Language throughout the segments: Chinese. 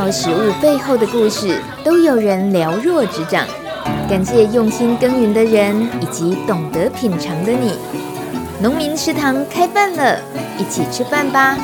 到食物背后的故事，都有人了若指掌。感谢用心耕耘的人，以及懂得品尝的你。农民食堂开饭了，一起吃饭吧！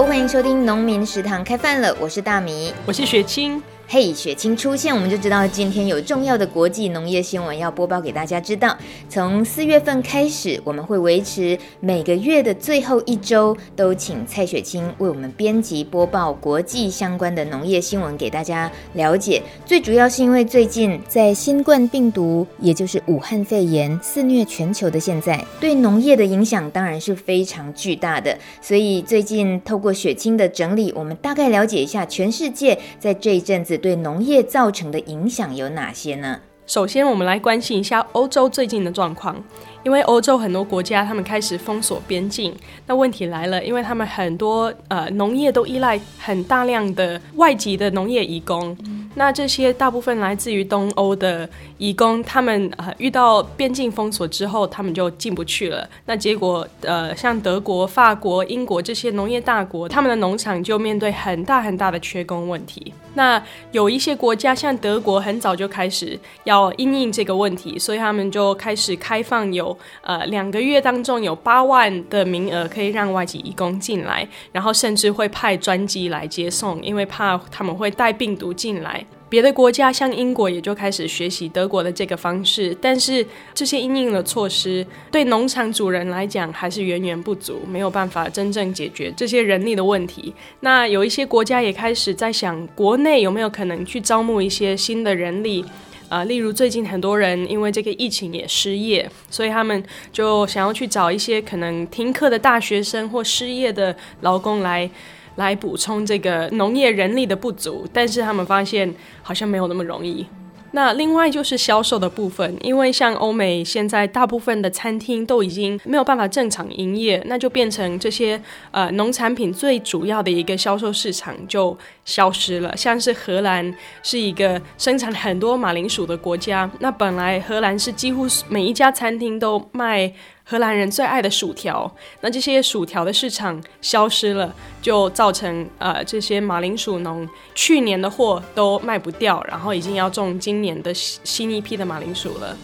欢迎收听农民食堂开饭了，我是大米，我是雪清。嘿雪清出现，我们就知道今天有重要的国际农业新闻要播报给大家知道。从四月份开始，我们会维持每个月的最后一周都请蔡雪清为我们编辑播报国际相关的农业新闻给大家了解。最主要是因为最近在新冠病毒，也就是武汉肺炎肆虐全球的现在，对农业的影响当然是非常巨大的。所以最近透过雪清的整理，我们大概了解一下全世界在这一阵子。对农业造成的影响有哪些呢？首先，我们来关心一下欧洲最近的状况。因为欧洲很多国家他们开始封锁边境，那问题来了，因为他们很多呃农业都依赖很大量的外籍的农业移工。那这些大部分来自于东欧的移工，他们呃遇到边境封锁之后，他们就进不去了。那结果呃，像德国、法国、英国这些农业大国，他们的农场就面对很大很大的缺工问题。那有一些国家，像德国，很早就开始要因应这个问题，所以他们就开始开放有呃两个月当中有八万的名额可以让外籍移工进来，然后甚至会派专机来接送，因为怕他们会带病毒进来。别的国家像英国也就开始学习德国的这个方式，但是这些应应的措施对农场主人来讲还是远远不足，没有办法真正解决这些人力的问题。那有一些国家也开始在想，国内有没有可能去招募一些新的人力啊、例如最近很多人因为这个疫情也失业，所以他们就想要去找一些可能停课的大学生或失业的劳工来。来补充这个农业人力的不足，但是他们发现好像没有那么容易。那另外就是销售的部分，因为像欧美现在大部分的餐厅都已经没有办法正常营业，那就变成这些呃农产品最主要的一个销售市场就消失了。像是荷兰是一个生产很多马铃薯的国家，那本来荷兰是几乎每一家餐厅都卖。荷兰人最爱的薯条，那这些薯条的市场消失了，就造成呃这些马铃薯农去年的货都卖不掉，然后已经要种今年的新一批的马铃薯了。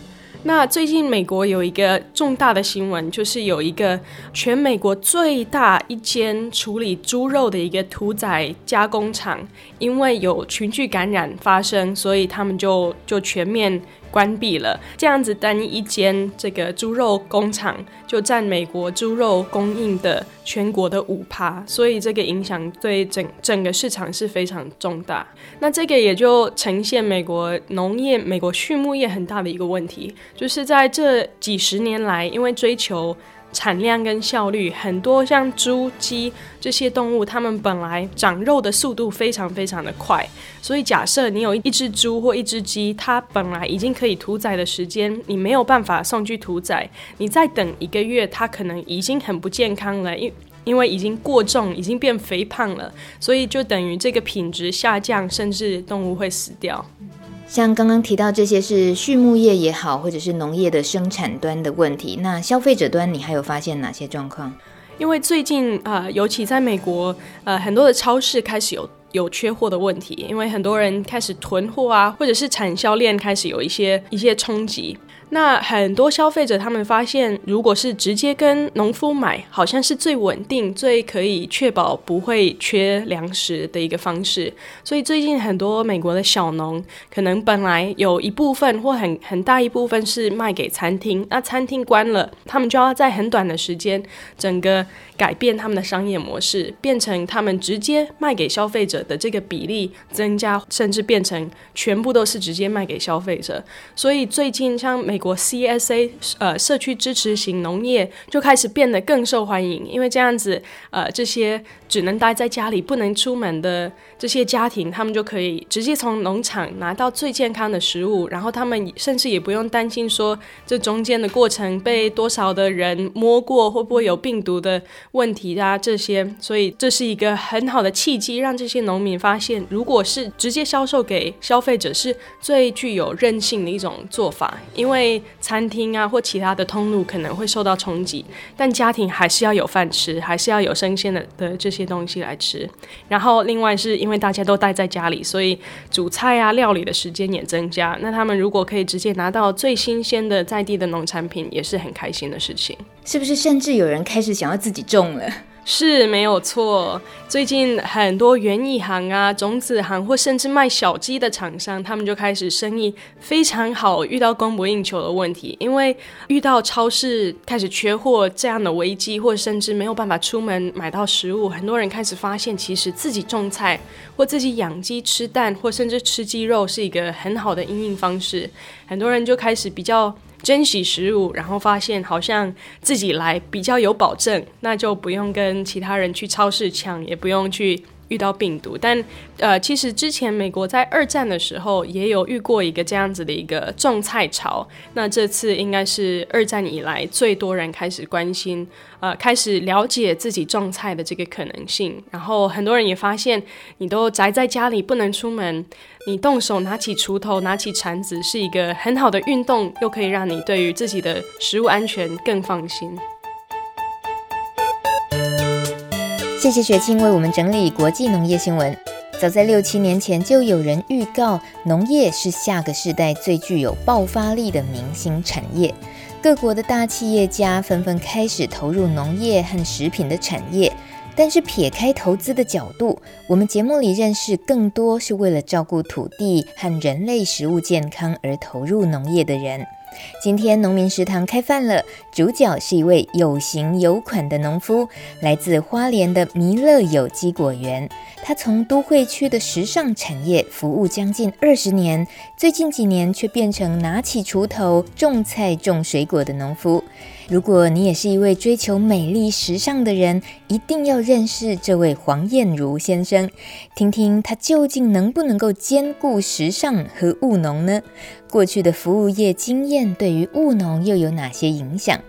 那最近美国有一个重大的新闻，就是有一个全美国最大一间处理猪肉的一个屠宰加工厂，因为有群聚感染发生，所以他们就就全面。关闭了，这样子单一间这个猪肉工厂就占美国猪肉供应的全国的五趴，所以这个影响对整整个市场是非常重大。那这个也就呈现美国农业、美国畜牧业很大的一个问题，就是在这几十年来，因为追求。产量跟效率，很多像猪、鸡这些动物，它们本来长肉的速度非常非常的快，所以假设你有一只猪或一只鸡，它本来已经可以屠宰的时间，你没有办法送去屠宰，你再等一个月，它可能已经很不健康了，因因为已经过重，已经变肥胖了，所以就等于这个品质下降，甚至动物会死掉。像刚刚提到这些是畜牧业也好，或者是农业的生产端的问题，那消费者端你还有发现哪些状况？因为最近啊、呃，尤其在美国，呃，很多的超市开始有有缺货的问题，因为很多人开始囤货啊，或者是产销链开始有一些一些冲击。那很多消费者他们发现，如果是直接跟农夫买，好像是最稳定、最可以确保不会缺粮食的一个方式。所以最近很多美国的小农，可能本来有一部分或很很大一部分是卖给餐厅，那餐厅关了，他们就要在很短的时间，整个改变他们的商业模式，变成他们直接卖给消费者的这个比例增加，甚至变成全部都是直接卖给消费者。所以最近像美国 CSA 呃社区支持型农业就开始变得更受欢迎，因为这样子呃这些只能待在家里不能出门的这些家庭，他们就可以直接从农场拿到最健康的食物，然后他们甚至也不用担心说这中间的过程被多少的人摸过，会不会有病毒的问题啊这些，所以这是一个很好的契机，让这些农民发现，如果是直接销售给消费者是最具有韧性的一种做法，因为餐厅啊或其他的通路可能会受到冲击，但家庭还是要有饭吃，还是要有生鲜的的这些东西来吃。然后另外是因为大家都待在家里，所以煮菜啊料理的时间也增加。那他们如果可以直接拿到最新鲜的在地的农产品，也是很开心的事情。是不是？甚至有人开始想要自己种了？是没有错，最近很多园艺行啊、种子行或甚至卖小鸡的厂商，他们就开始生意非常好，遇到供不应求的问题，因为遇到超市开始缺货这样的危机，或甚至没有办法出门买到食物，很多人开始发现，其实自己种菜或自己养鸡吃蛋，或甚至吃鸡肉是一个很好的应应方式，很多人就开始比较。珍惜食物，然后发现好像自己来比较有保证，那就不用跟其他人去超市抢，也不用去。遇到病毒，但呃，其实之前美国在二战的时候也有遇过一个这样子的一个种菜潮。那这次应该是二战以来最多人开始关心，呃，开始了解自己种菜的这个可能性。然后很多人也发现，你都宅在家里不能出门，你动手拿起锄头、拿起铲子是一个很好的运动，又可以让你对于自己的食物安全更放心。谢谢雪清为我们整理国际农业新闻。早在六七年前，就有人预告农业是下个世代最具有爆发力的明星产业。各国的大企业家纷纷开始投入农业和食品的产业。但是撇开投资的角度，我们节目里认识更多是为了照顾土地和人类食物健康而投入农业的人。今天农民食堂开饭了，主角是一位有型有款的农夫，来自花莲的弥勒有机果园。他从都会区的时尚产业服务将近二十年，最近几年却变成拿起锄头种菜种水果的农夫。如果你也是一位追求美丽时尚的人，一定要认识这位黄燕如先生，听听他究竟能不能够兼顾时尚和务农呢？过去的服务业经验对于务农又有哪些影响？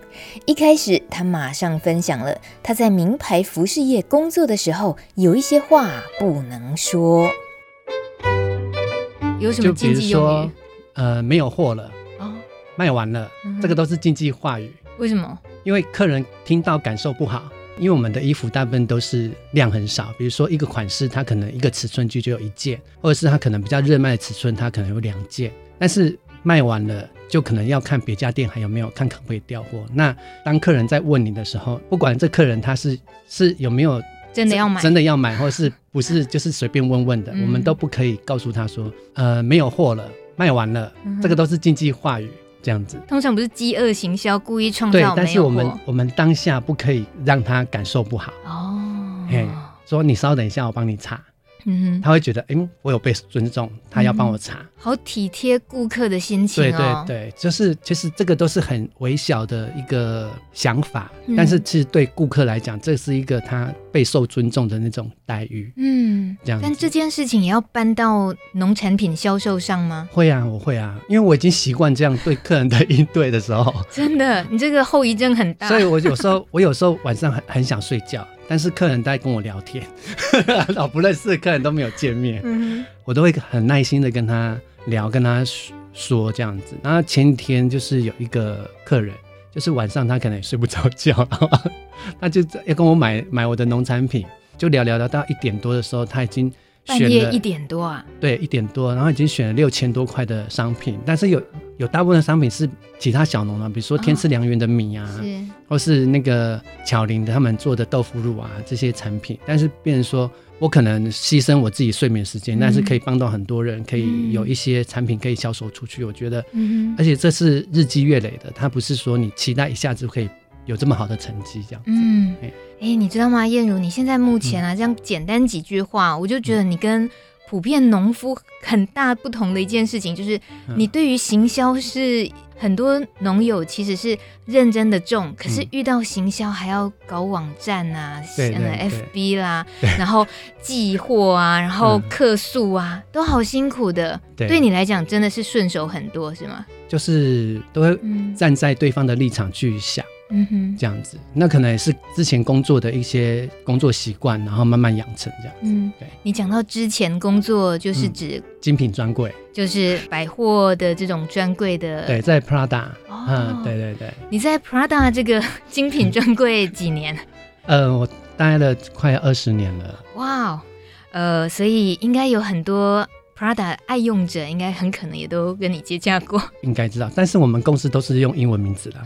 一开始，他马上分享了他在名牌服饰业工作的时候有一些话不能说。有什么禁忌用语？就比如说，呃，没有货了，哦，卖完了，嗯，这个都是禁忌话语。为什么？因为客人听到感受不好。因为我们的衣服大部分都是量很少，比如说一个款式，它可能一个尺寸就就有一件，或者是它可能比较热卖的尺寸，它可能有两件。但是卖完了，就可能要看别家店还有没有，看可不可以调货。那当客人在问你的时候，不管这客人他是是有没有真的要买，真的要买，或者是不是 就是随便问问的，我们都不可以告诉他说，呃，没有货了，卖完了，这个都是禁忌话语。这样子，通常不是饥饿行销，故意创造。对，但是我们我们当下不可以让他感受不好。哦，嘿，说你稍等一下，我帮你查。嗯哼，他会觉得，哎、欸，我有被尊重，他要帮我查，嗯、好体贴顾客的心情、哦、对对对，就是其实这个都是很微小的一个想法，嗯、但是其实对顾客来讲，这是一个他备受尊重的那种待遇。嗯，这样。但这件事情也要搬到农产品销售上吗？会啊，我会啊，因为我已经习惯这样对客人的应对的时候。真的，你这个后遗症很大。所以我有时候，我有时候晚上很很想睡觉。但是客人在跟我聊天，老不认识的客人都没有见面，嗯、我都会很耐心的跟他聊，跟他说这样子。然后前几天就是有一个客人，就是晚上他可能也睡不着觉，他就要跟我买买我的农产品，就聊聊聊到一点多的时候，他已经。半夜一点多啊，对，一点多，然后已经选了六千多块的商品，但是有有大部分的商品是其他小农啊，比如说天赐良缘的米啊，哦、是。或是那个巧玲的他们做的豆腐乳啊这些产品，但是变成说我可能牺牲我自己睡眠时间，嗯、但是可以帮到很多人，可以有一些产品可以销售出去，嗯、我觉得，嗯、而且这是日积月累的，它不是说你期待一下子可以有这么好的成绩这样子，嗯。哎、欸，你知道吗，燕如？你现在目前啊，这样简单几句话，嗯、我就觉得你跟普遍农夫很大不同的一件事情，就是你对于行销是很多农友其实是认真的种，可是遇到行销还要搞网站啊，对、嗯、FB 啦，然后寄货啊，然后客诉啊，都好辛苦的。对，对你来讲真的是顺手很多，是吗？就是都会站在对方的立场去想。嗯哼，这样子，那可能也是之前工作的一些工作习惯，然后慢慢养成这样子。嗯，对。你讲到之前工作，就是指、嗯、精品专柜，就是百货的这种专柜的。对，在 Prada。哦、嗯，对对对。你在 Prada 这个 精品专柜几年？呃，我待了快二十年了。哇哦，呃，所以应该有很多 Prada 爱用者，应该很可能也都跟你接洽过。应该知道，但是我们公司都是用英文名字的。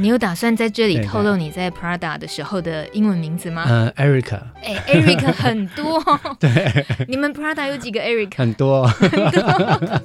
你有打算在这里透露你在 Prada 的时候的英文名字吗？嗯，Erica。哎，Erica 很多。对，你们 Prada 有几个 Erica？很多。很多。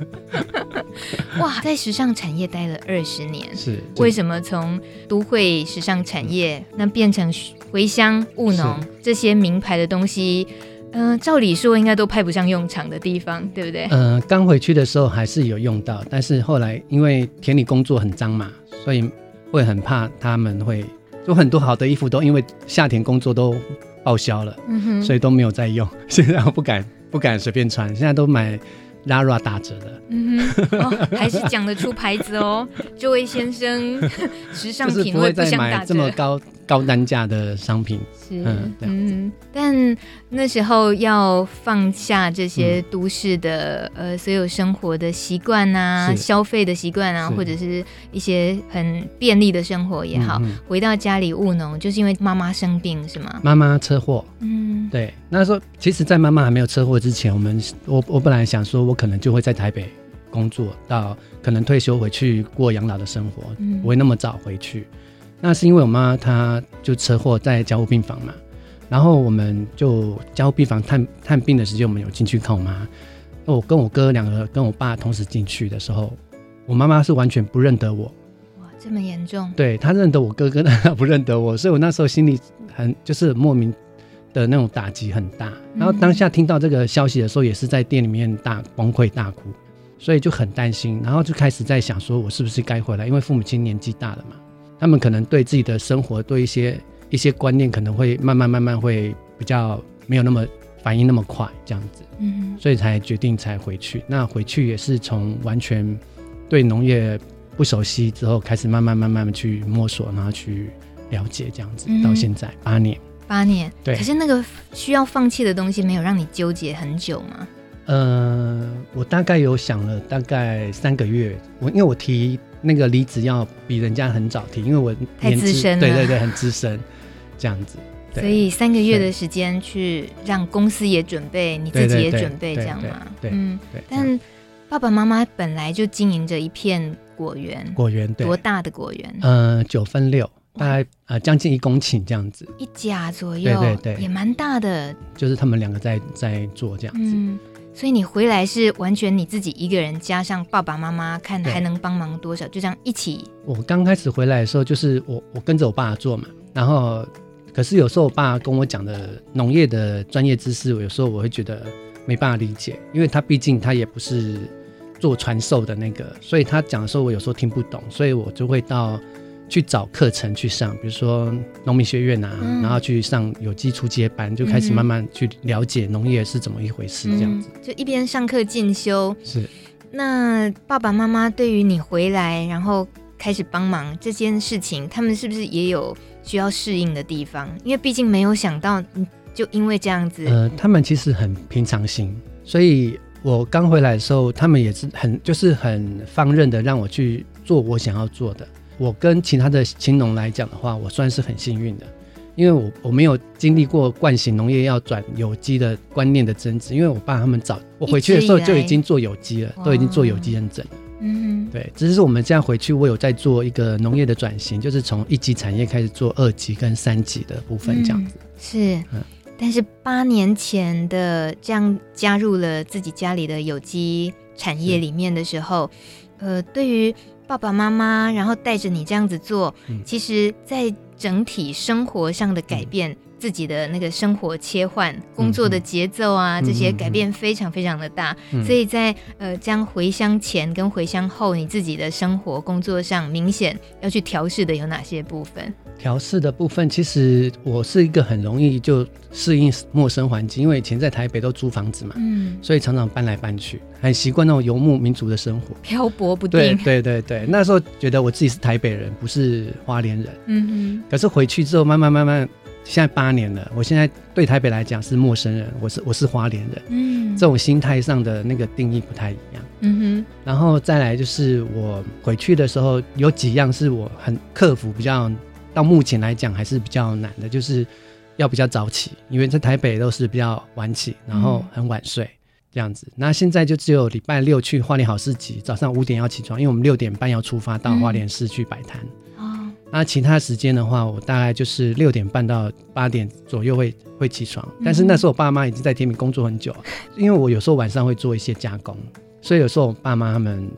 哇，在时尚产业待了二十年，是为什么从都会时尚产业那变成回乡务农这些名牌的东西？嗯、呃，照理说应该都派不上用场的地方，对不对？嗯、呃，刚回去的时候还是有用到，但是后来因为田里工作很脏嘛，所以。会很怕他们会，有很多好的衣服都因为夏天工作都报销了，嗯哼，所以都没有再用。现在我不敢不敢随便穿，现在都买 Lara 打折的。嗯哼，哦、还是讲得出牌子哦，这位先生，时尚品味不，不会再买这么高。高单价的商品。是嗯嗯，但那时候要放下这些都市的、嗯、呃所有生活的习惯啊，消费的习惯啊，或者是一些很便利的生活也好，嗯、回到家里务农，就是因为妈妈生病是吗？妈妈车祸，嗯，对。那时候其实，在妈妈还没有车祸之前，我们我我本来想说，我可能就会在台北工作到可能退休回去过养老的生活，嗯、不会那么早回去。那是因为我妈她就车祸在加护病房嘛，然后我们就加护病房探探病的时间，我们有进去看我妈。我跟我哥两个跟我爸同时进去的时候，我妈妈是完全不认得我。哇，这么严重？对，她认得我哥哥，但她不认得我，所以我那时候心里很就是莫名的那种打击很大。然后当下听到这个消息的时候，也是在店里面大崩溃大哭，所以就很担心，然后就开始在想说，我是不是该回来？因为父母亲年纪大了嘛。他们可能对自己的生活，对一些一些观念，可能会慢慢慢慢会比较没有那么反应那么快，这样子，嗯，所以才决定才回去。那回去也是从完全对农业不熟悉之后，开始慢慢慢慢去摸索，然后去了解这样子，到现在八年，八年，对。可是那个需要放弃的东西，没有让你纠结很久吗？呃，我大概有想了大概三个月，我因为我提。那个离职要比人家很早提，因为我太资深了，对对对，很资深，这样子。所以三个月的时间去让公司也准备，你自己也准备，这样嘛？嗯，但爸爸妈妈本来就经营着一片果园，果园，多大的果园？呃，九分六，大概呃将近一公顷这样子，一甲左右，对对对，也蛮大的。就是他们两个在在做这样子。嗯所以你回来是完全你自己一个人，加上爸爸妈妈，看还能帮忙多少，就这样一起。我刚开始回来的时候，就是我我跟着我爸做嘛，然后可是有时候我爸跟我讲的农业的专业知识，有时候我会觉得没办法理解，因为他毕竟他也不是做传授的那个，所以他讲的时候我有时候听不懂，所以我就会到。去找课程去上，比如说农民学院啊，嗯、然后去上有机初阶班，就开始慢慢去了解农业是怎么一回事，这样子。嗯、就一边上课进修。是。那爸爸妈妈对于你回来，然后开始帮忙这件事情，他们是不是也有需要适应的地方？因为毕竟没有想到，就因为这样子。呃，他们其实很平常心，所以我刚回来的时候，他们也是很就是很放任的让我去做我想要做的。我跟其他的青农来讲的话，我算是很幸运的，因为我我没有经历过惯性农业要转有机的观念的争执，因为我爸他们早我回去的时候就已经做有机了，都已经做有机认证了。嗯，对，只是我们这样回去，我有在做一个农业的转型，就是从一级产业开始做二级跟三级的部分这样子。嗯、是，嗯，但是八年前的这样加入了自己家里的有机产业里面的时候，呃，对于。爸爸妈妈，然后带着你这样子做，嗯、其实，在整体生活上的改变，嗯、自己的那个生活切换、工作的节奏啊，嗯、这些改变非常非常的大。嗯、所以在呃，这样回乡前跟回乡后，你自己的生活工作上明显要去调试的有哪些部分？调试的部分，其实我是一个很容易就适应陌生环境，因为以前在台北都租房子嘛，嗯，所以常常搬来搬去，很习惯那种游牧民族的生活，漂泊不定。对对对对，那时候觉得我自己是台北人，不是花莲人，嗯嗯。可是回去之后，慢慢慢慢，现在八年了，我现在对台北来讲是陌生人，我是我是花莲人，嗯，这种心态上的那个定义不太一样，嗯哼。然后再来就是我回去的时候，有几样是我很克服比较。到目前来讲还是比较难的，就是要比较早起，因为在台北都是比较晚起，然后很晚睡这样子。那现在就只有礼拜六去花莲好市集，早上五点要起床，因为我们六点半要出发到花莲市去摆摊。哦。那其他时间的话，我大概就是六点半到八点左右会会起床，但是那时候我爸妈已经在天明工作很久，因为我有时候晚上会做一些加工，所以有时候我爸妈他们。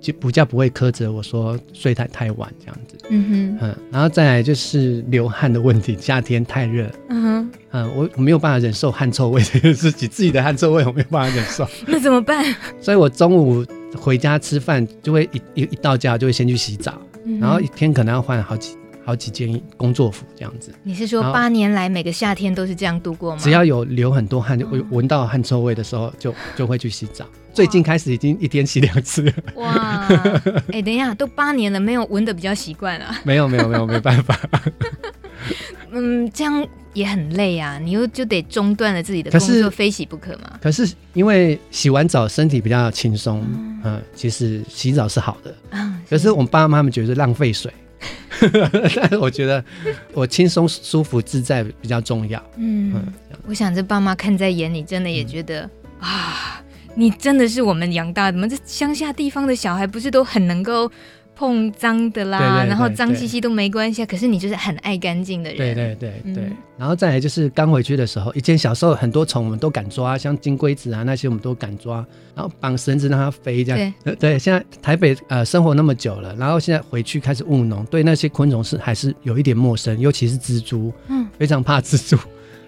就不叫不会苛责我说睡太太晚这样子，嗯哼，嗯，然后再来就是流汗的问题，夏天太热，嗯哼，嗯，我我没有办法忍受汗臭味这件事情，自己的汗臭味我没有办法忍受，那怎么办？所以我中午回家吃饭就会一一一到家就会先去洗澡，嗯、然后一天可能要换好几好几件工作服这样子。你是说八年来每个夏天都是这样度过吗？只要有流很多汗，就闻闻到汗臭味的时候就就会去洗澡。最近开始已经一天洗两次了。哇！哎、欸，等一下，都八年了，没有闻的比较习惯啊？没有没有没有，没办法。嗯，这样也很累啊，你又就得中断了自己的工作，是非洗不可嘛。可是因为洗完澡身体比较轻松，嗯，嗯，其实洗澡是好的。嗯，可是我们爸妈他们觉得浪费水，但是我觉得我轻松舒服自在比较重要。嗯，嗯，我想这爸妈看在眼里，真的也觉得、嗯、啊。你真的是我们养大的吗？这乡下地方的小孩不是都很能够碰脏的啦，对对对对，然后脏兮兮都没关系啊。可是你就是很爱干净的人。对对对对。嗯、然后再来就是刚回去的时候，以前小时候很多虫我们都敢抓，像金龟子啊那些我们都敢抓，然后绑绳子让它飞这样。对对。现在台北呃生活那么久了，然后现在回去开始务农，对那些昆虫是还是有一点陌生，尤其是蜘蛛，嗯，非常怕蜘蛛。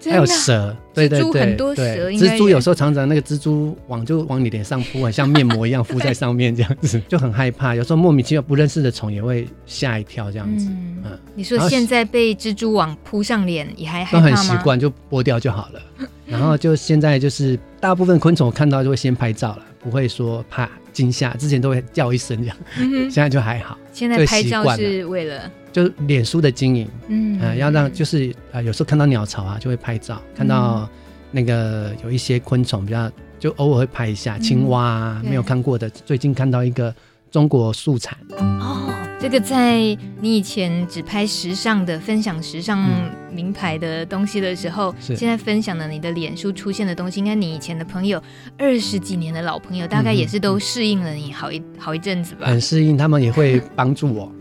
还有蛇，对对对，对，蜘蛛有时候常常那个蜘蛛网就往你脸上扑，很像面膜一样敷在上面，这样子 就很害怕。有时候莫名其妙不认识的虫也会吓一跳，这样子。嗯，你说现在被蜘蛛网扑上脸也还都很习惯，就剥掉就好了。然后就现在就是大部分昆虫看到就会先拍照了，不会说怕惊吓，之前都会叫一声这样，现在就还好。现在拍照是为了。就是脸书的经营，嗯、呃，要让就是啊、呃，有时候看到鸟巢啊，就会拍照；看到那个有一些昆虫，比较就偶尔会拍一下青蛙啊，嗯、没有看过的。最近看到一个中国树蝉哦，这个在你以前只拍时尚的分享时尚名牌的东西的时候，嗯、现在分享的你的脸书出现的东西，应该你以前的朋友二十几年的老朋友，大概也是都适应了你好一好一阵子吧？很适应，他们也会帮助我。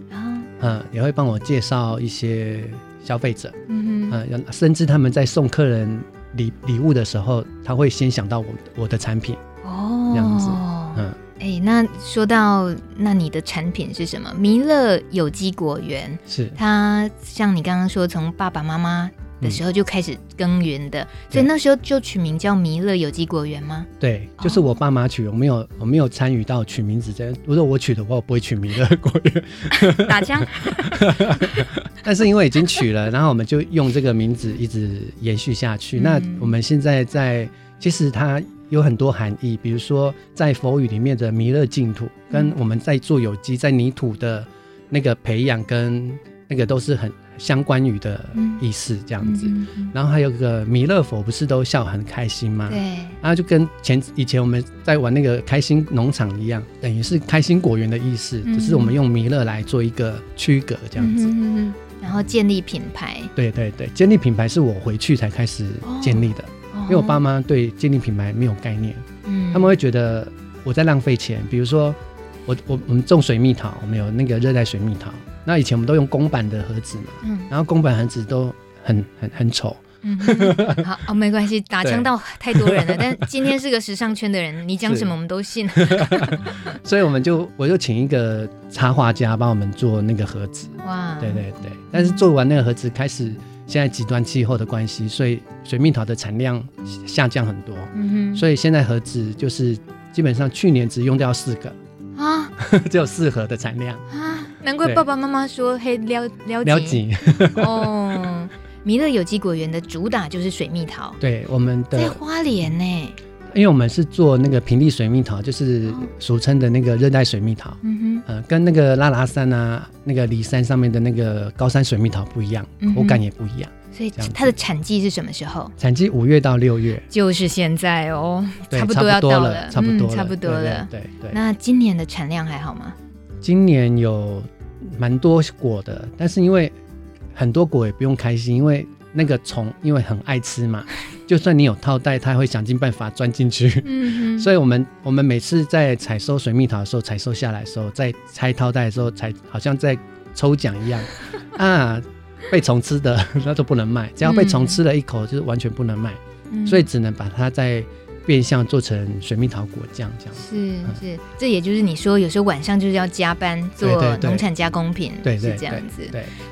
嗯，也会帮我介绍一些消费者，嗯哼，嗯，甚至他们在送客人礼礼物的时候，他会先想到我我的产品，哦，这样子，嗯，哎、欸，那说到那你的产品是什么？弥勒有机果园是它，像你刚刚说，从爸爸妈妈。的时候就开始耕耘的，嗯、所以那时候就取名叫弥勒有机果园吗？对，就是我爸妈取，我没有我没有参与到取名字这样。如果我取的话，我不会取弥勒果园。打枪。但是因为已经取了，然后我们就用这个名字一直延续下去。嗯、那我们现在在，其实它有很多含义，比如说在佛语里面的弥勒净土，跟我们在做有机在泥土的那个培养跟那个都是很。相关于的意思这样子，嗯嗯嗯、然后还有个弥勒佛，不是都笑很开心吗？对，然后就跟前以前我们在玩那个开心农场一样，等于是开心果园的意思，嗯、只是我们用弥勒来做一个区隔这样子。嗯，然后建立品牌。对对对，建立品牌是我回去才开始建立的，哦、因为我爸妈对建立品牌没有概念，嗯，他们会觉得我在浪费钱，比如说我我我们种水蜜桃，我们有那个热带水蜜桃。那以前我们都用公版的盒子嘛，嗯，然后公版盒子都很很很丑，嗯，好哦，没关系，打枪到太多人了，但今天是个时尚圈的人，你讲什么我们都信，所以我们就我就请一个插画家帮我们做那个盒子，哇，对对对，但是做完那个盒子开始现在极端气候的关系，所以水蜜桃的产量下降很多。嗯哼，所以现在盒子就是基本上去年只用掉四个。啊，只有四盒的产量。啊，难怪爸爸妈妈说嘿撩撩撩紧哦。弥勒有机果园的主打就是水蜜桃，对我们的在花莲呢。因为我们是做那个平地水蜜桃，就是俗称的那个热带水蜜桃，嗯哼，呃，跟那个拉拉山啊、那个梨山上面的那个高山水蜜桃不一样，嗯、口感也不一样。所以它的产季是什么时候？产季五月到六月，就是现在哦，差不多要到了，差不多了，差不多了，对，对。那今年的产量还好吗？今年有蛮多果的，但是因为很多果也不用开心，因为。那个虫因为很爱吃嘛，就算你有套袋，它会想尽办法钻进去。嗯，所以我们我们每次在采收水蜜桃的时候，采收下来的时候，在拆套袋的时候，才好像在抽奖一样 啊，被虫吃的那都不能卖，只要被虫吃了一口，就是完全不能卖，嗯，所以只能把它在。变相做成水蜜桃果酱这样是是，这也就是你说有时候晚上就是要加班做农产加工品，是这样子。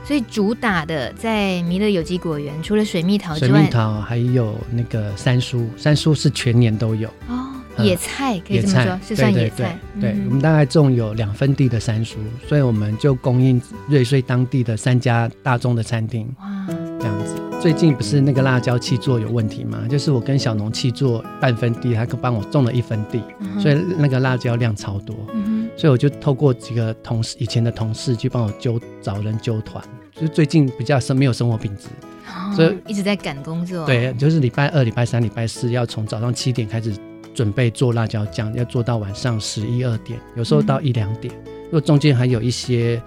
所以主打的在弥勒有机果园，除了水蜜桃之外，水蜜桃还有那个三叔，三叔是全年都有哦。野菜可以这么说，是算野菜。对，我们大概种有两分地的三叔，所以我们就供应瑞穗当地的三家大众的餐厅。哇，这样子。最近不是那个辣椒气作有问题吗？就是我跟小农气作半分地，他帮我种了一分地，嗯，所以那个辣椒量超多，嗯。所以我就透过几个同事，以前的同事去帮我揪找人揪团。就最近比较生没有生活品质，哦，所以一直在赶工作。对，就是礼拜二、礼拜三、礼拜四要从早上七点开始准备做辣椒酱，要做到晚上十一二点，有时候到一两点。嗯，如果中间还有一些。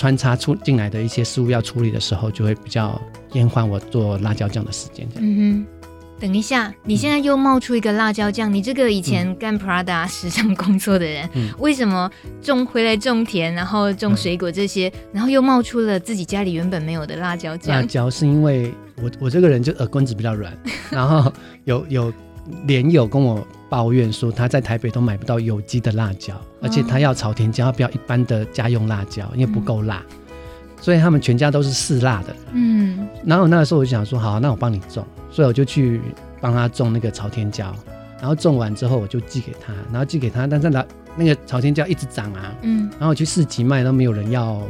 穿插出进来的一些事物要处理的时候，就会比较延缓我做辣椒酱的时间。嗯哼，等一下，你现在又冒出一个辣椒酱，嗯、你这个以前干 Prada 时尚工作的人，嗯、为什么种回来种田，然后种水果这些，嗯、然后又冒出了自己家里原本没有的辣椒酱？辣椒是因为我我这个人就耳根子比较软，然后有有连友跟我。抱怨说他在台北都买不到有机的辣椒，而且他要朝天椒，不要一般的家用辣椒，因为不够辣，所以他们全家都是嗜辣的。嗯，然后那个时候我就想说，好，那我帮你种，所以我就去帮他种那个朝天椒，然后种完之后我就寄给他，然后寄给他，但是那那个朝天椒一直长啊，嗯，然后我去市集卖都没有人要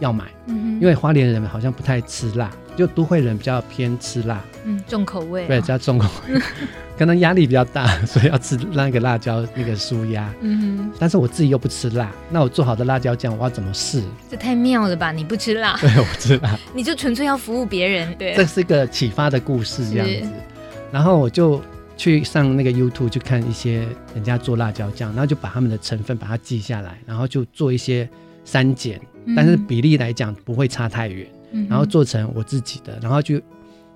要买，嗯，因为花莲人好像不太吃辣，就都会人比较偏吃辣，嗯，重口味，对，比较重口味。可能压力比较大，所以要吃那个辣椒那个舒压。嗯哼。但是我自己又不吃辣，那我做好的辣椒酱我要怎么试？这太妙了吧！你不吃辣？对，我不吃辣。你就纯粹要服务别人，对。这是一个启发的故事，这样子。然后我就去上那个 YouTube 去看一些人家做辣椒酱，然后就把他们的成分把它记下来，然后就做一些删减，但是比例来讲不会差太远。嗯。然后做成我自己的，然后就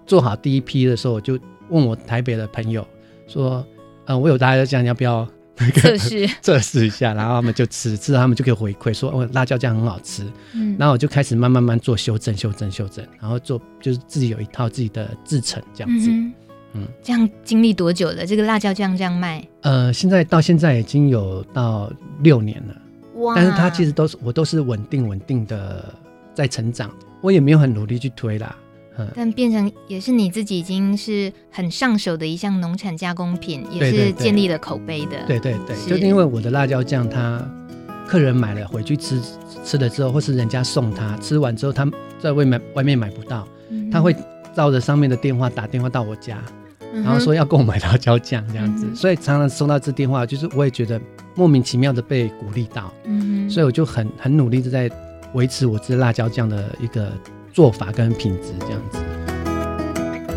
做好第一批的时候，我就问我台北的朋友。说，嗯，我有辣椒酱，你要不要测试 测试一下？然后他们就吃，吃了他们就可以回馈说，哦，辣椒酱很好吃。嗯，然后我就开始慢慢慢做修正，修正，修正，然后做就是自己有一套自己的制程这样子。嗯，嗯，这样经历多久了？这个辣椒酱这样卖？呃，现在到现在已经有到六年了。哇！但是它其实都是我都是稳定稳定的在成长，我也没有很努力去推啦。但变成也是你自己已经是很上手的一项农产加工品，也是建立了口碑的。对对对，就是因为我的辣椒酱，他客人买了回去吃，吃了之后，或是人家送他，吃完之后他在外面外面买不到，嗯，他会照着上面的电话打电话到我家，嗯，然后说要购买辣椒酱这样子，嗯，所以常常收到这电话，就是我也觉得莫名其妙的被鼓励到，嗯，所以我就很很努力的在维持我吃辣椒酱的一个。做法跟品质这样子，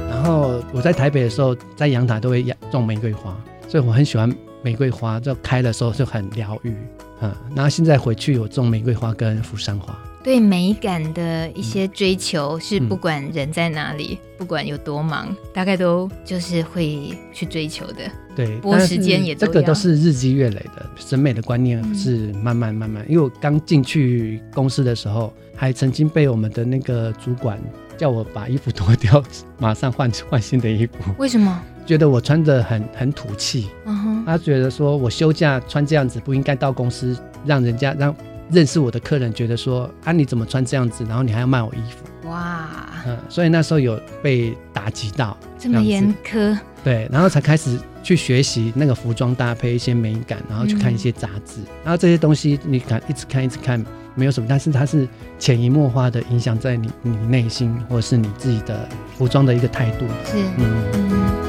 然后我在台北的时候，在阳台都会养种玫瑰花，所以我很喜欢玫瑰花，就开的时候就很疗愈，嗯，然后现在回去有种玫瑰花跟扶桑花。对美感的一些追求是不管人在哪里，嗯、不管有多忙，大概都就是会去追求的。对，拨时间也这个都是日积月累的审美的观念是慢慢慢慢。嗯、因为我刚进去公司的时候，还曾经被我们的那个主管叫我把衣服脱掉，马上换换新的衣服。为什么？觉得我穿着很很土气。他觉得说我休假穿这样子不应该到公司，让人家让。认识我的客人觉得说啊，你怎么穿这样子？然后你还要卖我衣服？哇，嗯，所以那时候有被打击到，这么严苛，对，然后才开始去学习那个服装搭配一些美感，然后去看一些杂志，嗯、然后这些东西你看一直看一直看没有什么，但是它是潜移默化的影响在你你内心或者是你自己的服装的一个态度，是，嗯。嗯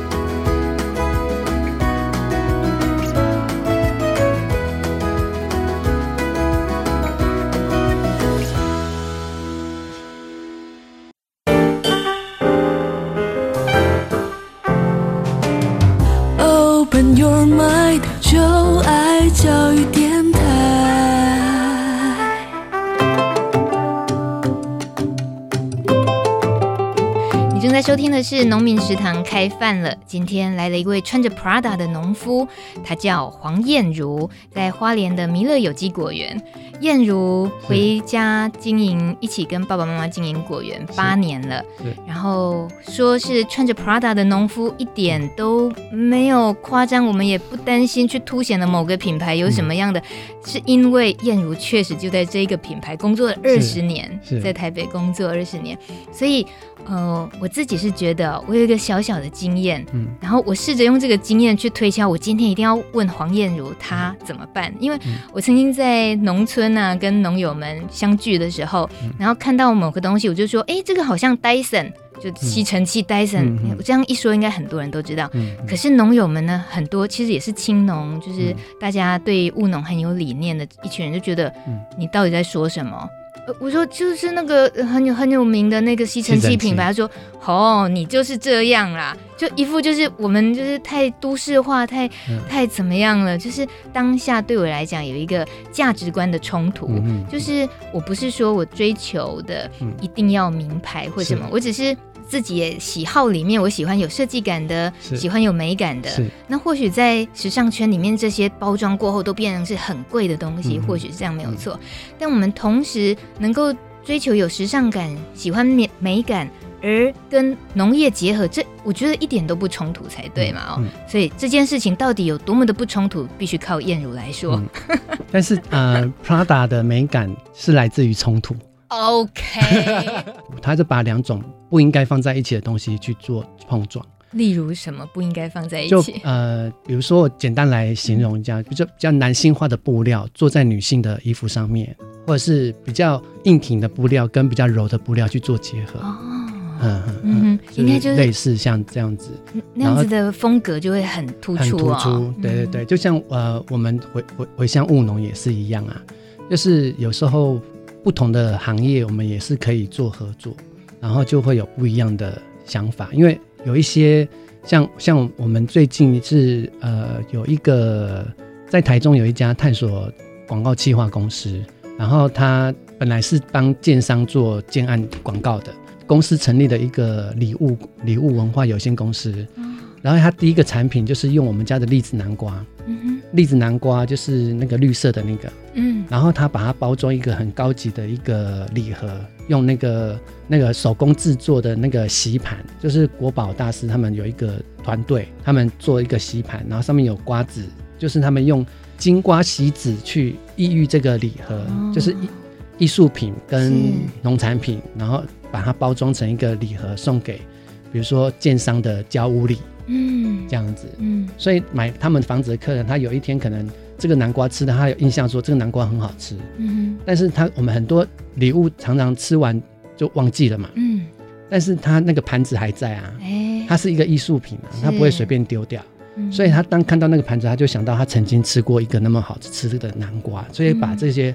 的是《农民食堂》开饭了。今天来了一位穿着 Prada 的农夫，他叫黄燕如，在花莲的弥勒有机果园。燕如回家经营，一起跟爸爸妈妈经营果园八年了。然后说是穿着 Prada 的农夫，一点都没有夸张。我们也不担心去凸显了某个品牌有什么样的，嗯、是因为燕如确实就在这个品牌工作了二十年，在台北工作二十年，所以呃，我自己是觉得我有一个小小的经验，嗯，然后我试着用这个经验去推敲，我今天一定要问黄燕如她怎么办，因为我曾经在农村。啊跟农友们相聚的时候，然后看到某个东西，我就说：“哎，这个好像 Dyson，就吸尘器 Dyson。”我这样一说，应该很多人都知道。可是农友们呢，很多其实也是青农，就是大家对务农很有理念的一群人，就觉得你到底在说什么？我说就是那个很有很有名的那个吸尘器品牌，他说：“哦，你就是这样啦，就一副就是我们就是太都市化，太太怎么样了？就是当下对我来讲有一个价值观的冲突，就是我不是说我追求的一定要名牌或什么，我只是。”自己的喜好里面，我喜欢有设计感的，喜欢有美感的。那或许在时尚圈里面，这些包装过后都变成是很贵的东西，嗯、或许是这样没有错。嗯、但我们同时能够追求有时尚感，喜欢美美感，而跟农业结合，这我觉得一点都不冲突才对嘛哦。嗯嗯、所以这件事情到底有多么的不冲突，必须靠燕如来说。嗯、但是呃，Prada 的美感是来自于冲突。OK，他就把两种不应该放在一起的东西去做碰撞。例如什么不应该放在一起？就呃，比如说我简单来形容一下，比较比较男性化的布料做在女性的衣服上面，或者是比较硬挺的布料跟比较柔的布料去做结合。哦，嗯嗯，应该就是类似像这样子，那样子的风格就会很突出。很突出，对对对，就像呃，我们回回回乡务农也是一样啊，就是有时候。不同的行业，我们也是可以做合作，然后就会有不一样的想法。因为有一些像像我们最近是呃有一个在台中有一家探索广告企划公司，然后他本来是帮建商做建案广告的公司，成立了一个礼物礼物文化有限公司。然后他第一个产品就是用我们家的栗子南瓜，栗子南瓜就是那个绿色的那个，嗯，然后他把它包装一个很高级的一个礼盒，用那个那个手工制作的那个锡盘，就是国宝大师他们有一个团队，他们做一个锡盘，然后上面有瓜子，就是他们用金瓜席子去意喻这个礼盒，哦、就是艺艺术品跟农产品，然后把它包装成一个礼盒送给，比如说建商的交屋礼。嗯，这样子，嗯，所以买他们房子的客人，他有一天可能这个南瓜吃的，他有印象说这个南瓜很好吃，嗯，但是他我们很多礼物常常吃完就忘记了嘛，嗯，但是他那个盘子还在啊，哎，它是一个艺术品啊，他不会随便丢掉，嗯，所以他当看到那个盘子，他就想到他曾经吃过一个那么好吃的南瓜，所以把这些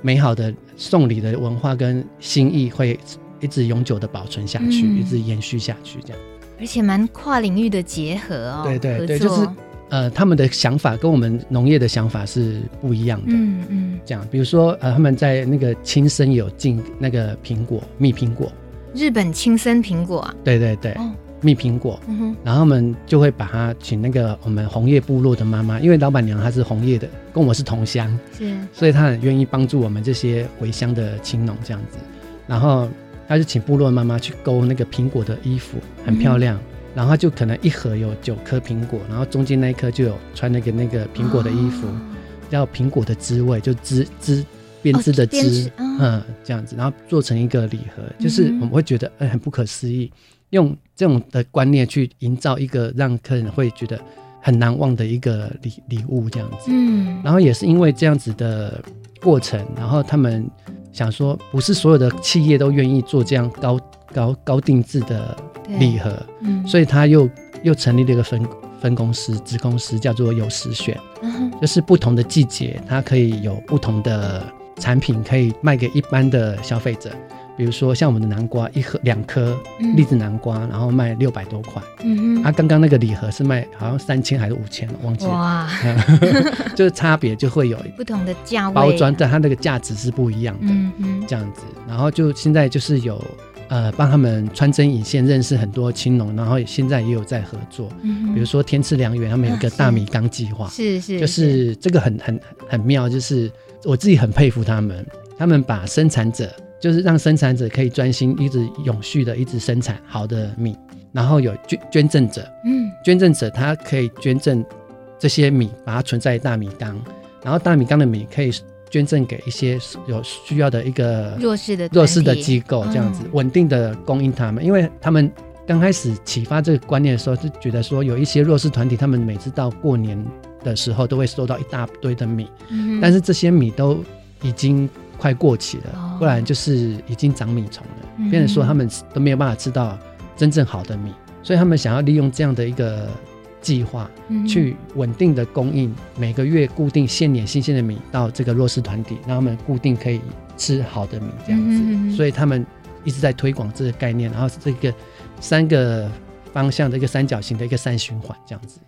美好的送礼的文化跟心意会一直永久的保存下去，嗯，一直延续下去，这样。而且蛮跨领域的结合哦，对对对，就是呃，他们的想法跟我们农业的想法是不一样的，嗯嗯，这样，比如说呃，他们在那个青森有进那个苹果蜜苹果，日本青森苹果啊，对对对，哦、蜜苹果，嗯哼，然后他们就会把他请那个我们红叶部落的妈妈，因为老板娘她是红叶的，跟我是同乡，是，所以她很愿意帮助我们这些回乡的青农这样子，然后。他就请部落妈妈去勾那个苹果的衣服，很漂亮。嗯、然后就可能一盒有九颗苹果，然后中间那一颗就有穿那个那个苹果的衣服，哦、叫苹果的滋味，就滋滋编织的织，哦哦、嗯，这样子，然后做成一个礼盒，就是我们会觉得哎、欸、很不可思议，用这种的观念去营造一个让客人会觉得很难忘的一个礼礼物这样子，嗯，然后也是因为这样子的过程，然后他们想说，不是所有的企业都愿意做这样高高高定制的礼盒，嗯，所以他又又成立了一个分分公司子公司，叫做有时选，嗯，就是不同的季节，它可以有不同的产品可以卖给一般的消费者。比如说像我们的南瓜，一盒两颗栗子南瓜，然后卖六百多块。嗯哼，啊，刚刚那个礼盒是卖好像三千还是五千，忘记了。哇，就是差别就会有 不同的价位，包装但它那个价值是不一样的。嗯嗯，这样子，然后就现在就是有呃帮他们穿针引线，认识很多青农，然后现在也有在合作。嗯，比如说天赐良缘，他们有一个大米缸计划。是是，就是这个很很很妙，就是我自己很佩服他们，他们把生产者。就是让生产者可以专心一直永续的一直生产好的米，然后有捐捐赠者，嗯，捐赠者他可以捐赠这些米，把它存在大米缸，然后大米缸的米可以捐赠给一些有需要的一个弱势的弱势的机构，这样子稳定的供应他们，因为他们刚开始启发这个观念的时候，就觉得说有一些弱势团体，他们每次到过年的时候都会收到一大堆的米，嗯，但是这些米都已经。快过期了，不然就是已经长米虫了。变成说他们都没有办法吃到真正好的米，所以他们想要利用这样的一个计划，去稳定的供应每个月固定现碾新鲜的米到这个弱势团体，让他们固定可以吃好的米这样子。所以他们一直在推广这个概念，然后这个三个方向的一个三角形的一个三循环这样子。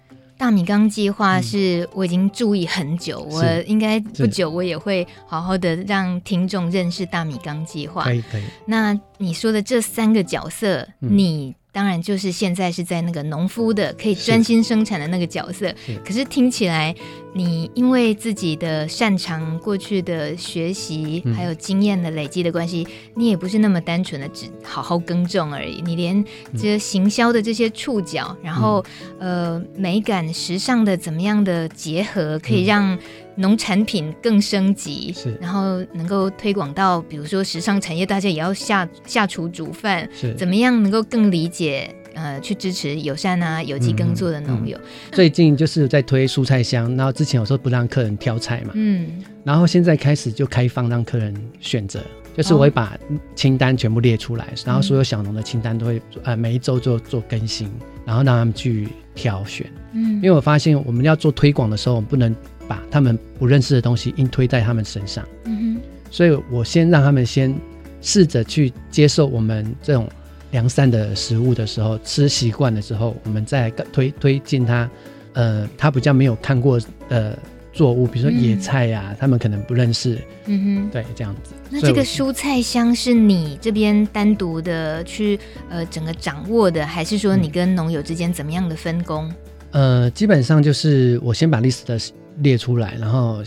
大米缸计划是我已经注意很久，嗯、我应该不久我也会好好的让听众认识大米缸计划。可以可以。那你说的这三个角色，嗯、你。当然，就是现在是在那个农夫的可以专心生产的那个角色。是。可是听起来，你因为自己的擅长、过去的学习，还有经验的累积的关系，你也不是那么单纯的只好好耕种而已。你连这行销的这些触角，然后呃美感、时尚的怎么样的结合，可以让。农产品更升级，是，然后能够推广到，比如说时尚产业，大家也要下下厨煮饭，是，怎么样能够更理解，呃，去支持友善啊、有机耕作的农友。嗯嗯、最近就是在推蔬菜箱，然后之前有时候不让客人挑菜嘛，嗯，然后现在开始就开放让客人选择，就是我会把清单全部列出来，哦、然后所有小农的清单都会呃每一周做做更新，然后让他们去挑选，嗯，因为我发现我们要做推广的时候，我们不能。把他们不认识的东西硬推在他们身上，嗯哼，所以我先让他们先试着去接受我们这种良善的食物的时候，吃习惯的时候，我们再推推进他，呃，他比较没有看过的作物，比如说野菜呀、啊，嗯、他们可能不认识，嗯哼，对，这样子。那这个蔬菜箱是你这边单独的去呃整个掌握的，还是说你跟农友之间怎么样的分工？呃，基本上就是我先把历史的。列出来，然后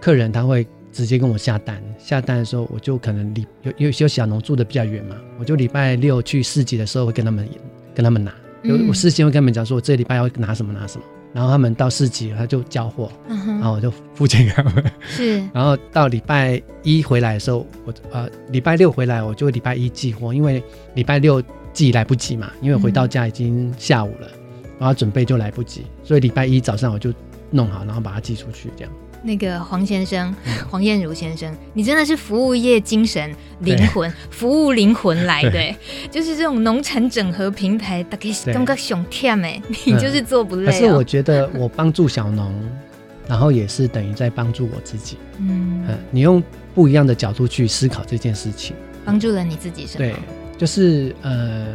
客人他会直接跟我下单。下单的时候，我就可能礼有有些小农住的比较远嘛，我就礼拜六去市集的时候会跟他们跟他们拿。就、我事先会跟他们讲说，我这礼拜要拿什么拿什么。然后他们到市集，他就交货，嗯、然后我就付钱给他们。是。然后到礼拜一回来的时候，我呃礼拜六回来，我就礼拜一寄货，因为礼拜六寄来不及嘛，因为回到家已经下午了，嗯、然后准备就来不及，所以礼拜一早上我就。弄好，然后把它寄出去，这样。那个黄先生，黄燕如先生，你真的是服务业精神灵魂，服务灵魂来的，对就是这种农产整合平台，大概刚刚熊天哎，你就是做不累、哦。可是我觉得我帮助小农，然后也是等于在帮助我自己。嗯，嗯，你用不一样的角度去思考这件事情，帮助了你自己是吗？对，就是呃，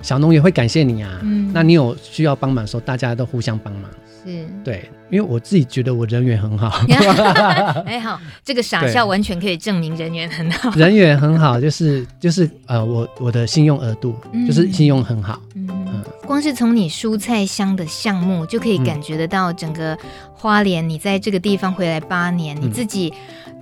小农也会感谢你啊。嗯，那你有需要帮忙的时候，大家都互相帮忙。是对，因为我自己觉得我人缘很好。哎，好，这个傻笑完全可以证明人缘很好。人缘很好，就是就是呃，我我的信用额度就是信用很好。嗯，嗯，光是从你蔬菜箱的项目就可以感觉得到，整个花莲，你在这个地方回来八年，嗯、你自己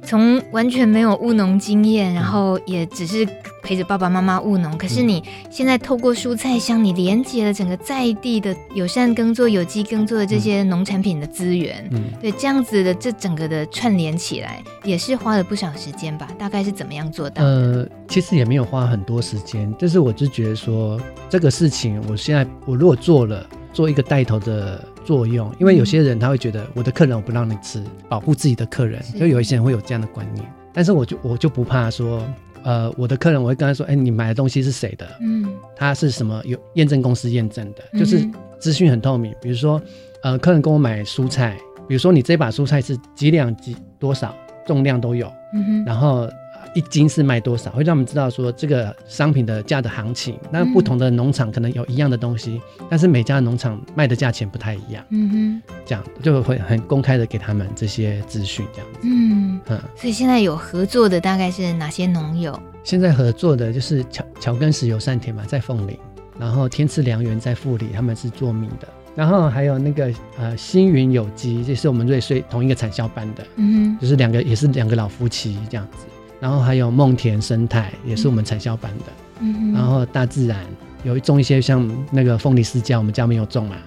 从完全没有务农经验，然后也只是陪着爸爸妈妈务农，可是你现在透过蔬菜箱，你连接了整个在地的友善耕作、有机耕作的这些农产品的资源，嗯，对，这样子的这整个的串联起来，也是花了不少时间吧？大概是怎么样做到的？呃，其实也没有花很多时间，但是我就觉得说这个事情，我现在我如果做了，做一个带头的作用，因为有些人他会觉得我的客人我不让你吃，保护自己的客人，就有一些人会有这样的观念。但是我就我就不怕说，呃，我的客人我会跟他说，哎、欸，你买的东西是谁的？嗯，他是什么有验证公司验证的，就是资讯很透明。比如说，呃，客人跟我买蔬菜，比如说你这把蔬菜是几两几多少重量都有，嗯哼，然后。一斤是卖多少，会让我们知道说这个商品的价的行情。那不同的农场可能有一样的东西，嗯、但是每家农场卖的价钱不太一样。嗯哼，这样就会很公开的给他们这些资讯，这样子。嗯嗯。所以现在有合作的大概是哪些农友？现在合作的就是乔乔根石友善田嘛，在凤林，然后天赐良缘在富里，他们是做米的。然后还有那个呃星云有机，这是我们瑞穗同一个产销班的。嗯哼，就是两个也是两个老夫妻这样子。然后还有梦田生态，也是我们产销班的。嗯，然后大自然有种一些像那个凤梨释迦，我们家没有种啊。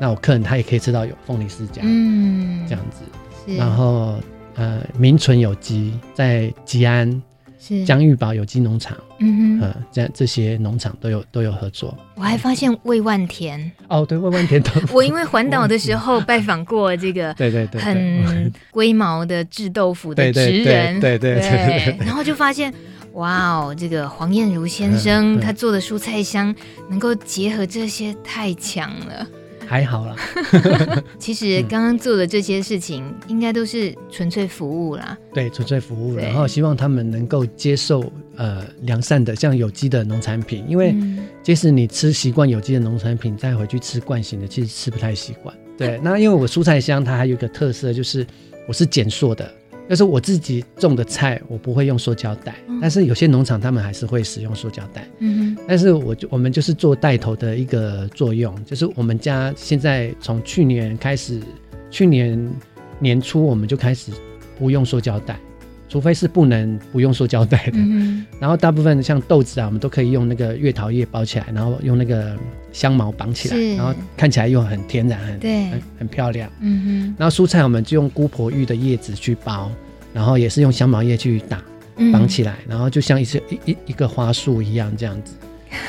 那我客人他也可以吃到有凤梨释迦，嗯，这样子。是。然后呃，名纯有机在吉安。是。江玉宝有机农场，嗯哼，呃，这这些农场都有都有合作。我还发现魏万田。哦，对，魏万田。我因为环岛的时候拜访过这个，对对对，很龟毛的制豆腐的职人，对对对，然后就发现，哇哦，这个黄燕如先生他做的蔬菜香能够结合这些，太强了。还好啦，其实刚刚做的这些事情，应该都是纯粹服务啦。对，纯粹服务，然后希望他们能够接受呃良善的像有机的农产品，因为即使你吃习惯有机的农产品，再回去吃惯性的，其实吃不太习惯。对，那因为我蔬菜箱它还有一个特色，就是我是减塑的。要是我自己种的菜，我不会用塑胶袋，嗯、但是有些农场他们还是会使用塑胶袋。嗯哼，但是我就我们就是做带头的一个作用，就是我们家现在从去年开始，去年年初我们就开始不用塑胶袋，除非是不能不用塑胶袋的。嗯、然后大部分像豆子啊，我们都可以用那个月桃叶包起来，然后用那个香茅绑起来，然后看起来又很天然，很对很很漂亮。嗯哼，然后蔬菜我们就用姑婆芋的叶子去包。然后也是用香茅叶去打绑起来，嗯、然后就像一些一一一个花束一样这样子，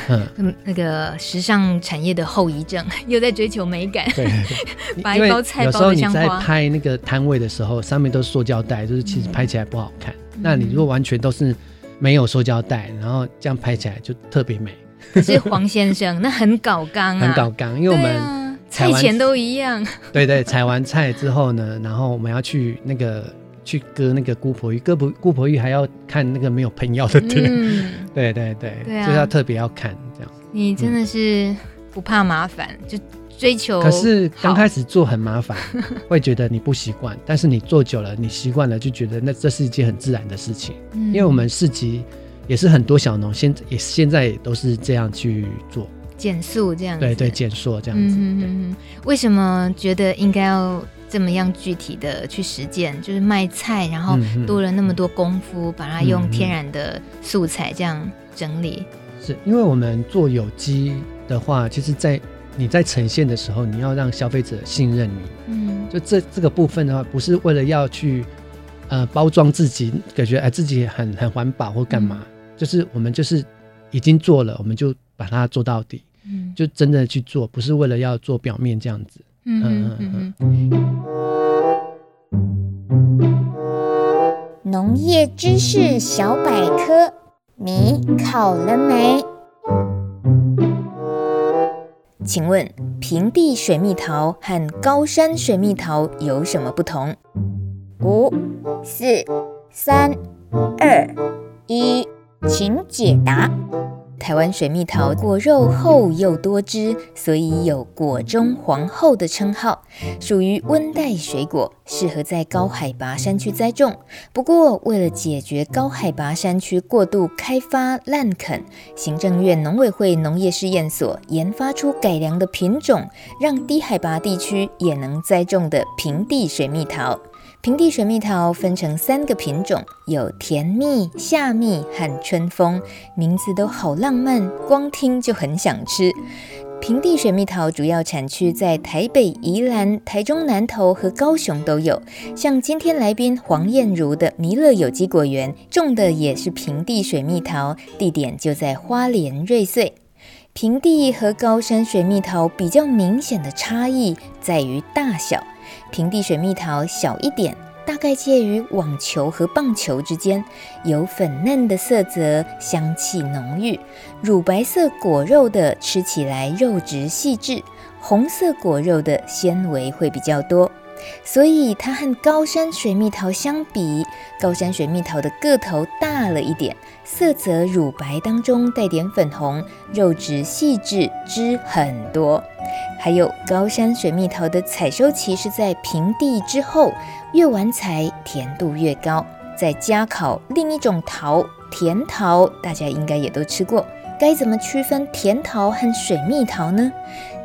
嗯，那个时尚产业的后遗症又在追求美感，对，把一包菜包的像花。有时候你在拍那个摊位的时候，上面都是塑胶袋，就是其实拍起来不好看。嗯、那你如果完全都是没有塑胶袋，然后这样拍起来就特别美。可是黄先生，那很搞刚啊，很搞刚，因为我们、啊、菜前都一样。对对，采完菜之后呢，然后我们要去那个。去割那个姑婆芋，割不姑婆芋还要看那个没有喷药的店，嗯、对对对，对啊、就是要特别要看这样。你真的是不怕麻烦，嗯、就追求。可是刚开始做很麻烦，会觉得你不习惯，但是你做久了，你习惯了，就觉得那这是一件很自然的事情。嗯、因为我们市集也是很多小农，现也现在也都是这样去做减速这样子。对对，减速这样子。嗯嗯对为什么觉得应该要？这么样具体的去实践，就是卖菜，然后多了那么多功夫，把它用天然的素材这样整理。是因为我们做有机的话，其实，在你在呈现的时候，你要让消费者信任你。嗯，就这这个部分的话，不是为了要去呃包装自己，感觉哎自己很很环保或干嘛，嗯、就是我们就是已经做了，我们就把它做到底。嗯，就真的去做，不是为了要做表面这样子。嗯嗯嗯。农业知识小百科，你考了没？请问平地水蜜桃和高山水蜜桃有什么不同？五、四、三、二、一，请解答。台湾水蜜桃果肉厚又多汁，所以有“果中皇后”的称号，属于温带水果，适合在高海拔山区栽种。不过，为了解决高海拔山区过度开发滥垦，行政院农委会农业试验所研发出改良的品种，让低海拔地区也能栽种的平地水蜜桃。平地水蜜桃分成三个品种，有甜蜜、夏蜜和春风，名字都好浪漫，光听就很想吃。平地水蜜桃主要产区在台北、宜兰、台中南投和高雄都有。像今天来宾黄燕如的弥勒有机果园种的也是平地水蜜桃，地点就在花莲瑞穗。平地和高山水蜜桃比较明显的差异在于大小，平地水蜜桃小一点。大概介于网球和棒球之间，有粉嫩的色泽，香气浓郁，乳白色果肉的吃起来肉质细致，红色果肉的纤维会比较多。所以它和高山水蜜桃相比，高山水蜜桃的个头大了一点，色泽乳白当中带点粉红，肉质细致，汁很多。还有高山水蜜桃的采收期是在平地之后，越晚采甜度越高。再加考另一种桃，甜桃，大家应该也都吃过。该怎么区分甜桃和水蜜桃呢？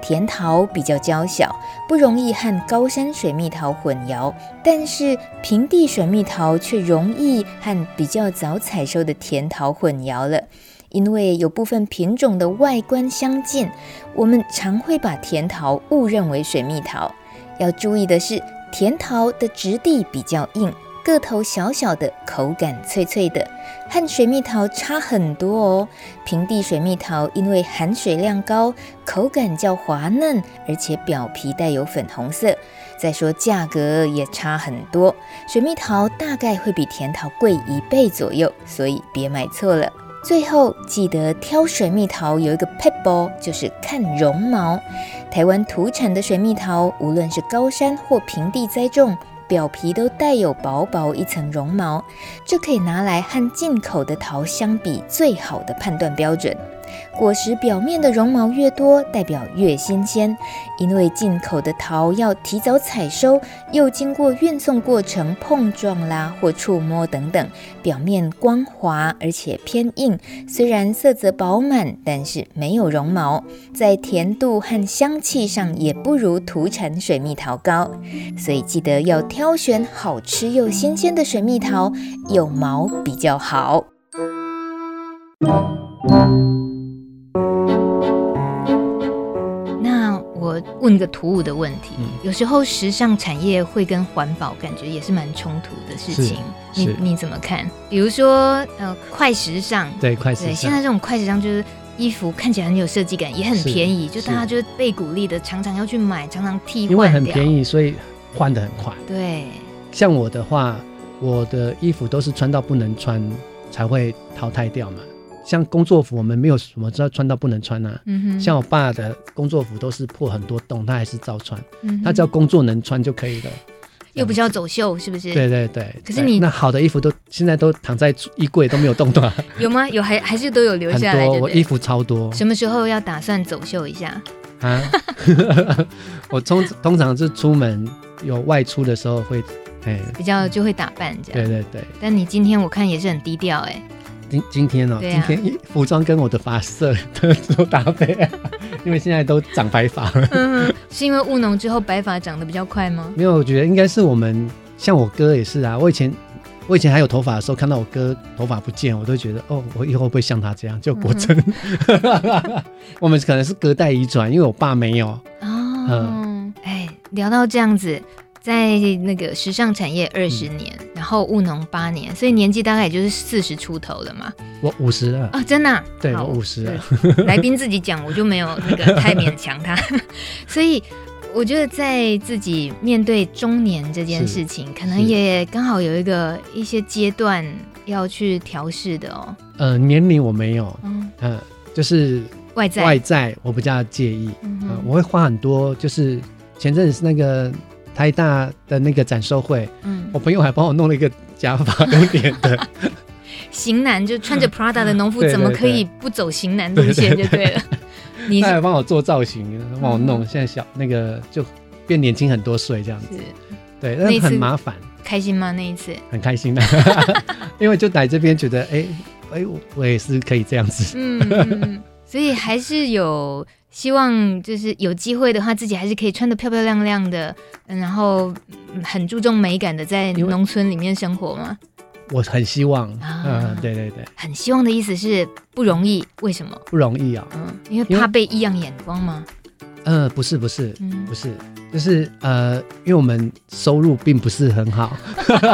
甜桃比较娇小，不容易和高山水蜜桃混淆，但是平地水蜜桃却容易和比较早采收的甜桃混淆了，因为有部分品种的外观相近，我们常会把甜桃误认为水蜜桃。要注意的是，甜桃的质地比较硬。个头小小的，口感脆脆的，和水蜜桃差很多哦。平地水蜜桃因为含水量高，口感较滑嫩，而且表皮带有粉红色。再说价格也差很多，水蜜桃大概会比甜桃贵一倍左右，所以别买错了。最后记得挑水蜜桃有一个撇步，就是看绒毛。台湾土产的水蜜桃，无论是高山或平地栽种。表皮都带有薄薄一层绒毛，这可以拿来和进口的桃相比，最好的判断标准。果实表面的绒毛越多，代表越新鲜。因为进口的桃要提早采收，又经过运送过程碰撞啦或触摸等等，表面光滑而且偏硬。虽然色泽饱满，但是没有绒毛，在甜度和香气上也不如土产水蜜桃高。所以记得要挑选好吃又新鲜的水蜜桃，有毛比较好。问个突兀的问题，嗯、有时候时尚产业会跟环保感觉也是蛮冲突的事情，你你怎么看？比如说呃，快时尚，对快时尚，对现在这种快时尚就是衣服看起来很有设计感，也很便宜，就大家就是被鼓励的，常常要去买，常常替换，因为很便宜，所以换的很快。对，像我的话，我的衣服都是穿到不能穿才会淘汰掉嘛。像工作服，我们没有什么知道穿到不能穿啊。嗯哼。像我爸的工作服都是破很多洞，他还是照穿。嗯。他只要工作能穿就可以了。又不叫走秀，是不是？对对对。可是你那好的衣服都现在都躺在衣柜都没有动断。有吗？有还还是都有留下来？很多，我衣服超多。什么时候要打算走秀一下？啊？我通通常是出门有外出的时候会，哎，比较就会打扮这样。对对对。但你今天我看也是很低调哎。今今天哦，啊、今天服装跟我的发色都做搭配，啊，因为现在都长白发了。嗯，是因为务农之后白发长得比较快吗？没有，我觉得应该是我们像我哥也是啊。我以前我以前还有头发的时候，看到我哥头发不见，我都觉得哦，我以后会不会像他这样？就果真，嗯、我们可能是隔代遗传，因为我爸没有。哦，嗯，哎，聊到这样子。在那个时尚产业二十年，嗯、然后务农八年，所以年纪大概也就是四十出头了嘛。我五十了啊，真的、啊？对，我五十了。来宾自己讲，我就没有那个太勉强他。所以我觉得在自己面对中年这件事情，可能也刚好有一个一些阶段要去调试的哦。呃，年龄我没有，嗯、呃，就是外在外在我比较介意，嗯、呃，我会花很多，就是前阵子是那个。台大的那个展售会，嗯，我朋友还帮我弄了一个假发用点的 型男，就穿着 Prada 的农夫，怎么可以不走型男路线就对了。你他还帮我做造型，帮我弄，现在小那个就变年轻很多岁这样子。对，那很麻烦。开心吗？那一次很开心的，因为就来这边觉得，哎哎，我也是可以这样子。嗯。所以还是有希望，就是有机会的话，自己还是可以穿的漂漂亮亮的，然后很注重美感的，在农村里面生活吗？我很希望，嗯、啊，对对对，很希望的意思是不容易，为什么？不容易啊，嗯，因为怕被异样眼光吗？呃，不是不是，嗯、不是，就是呃，因为我们收入并不是很好，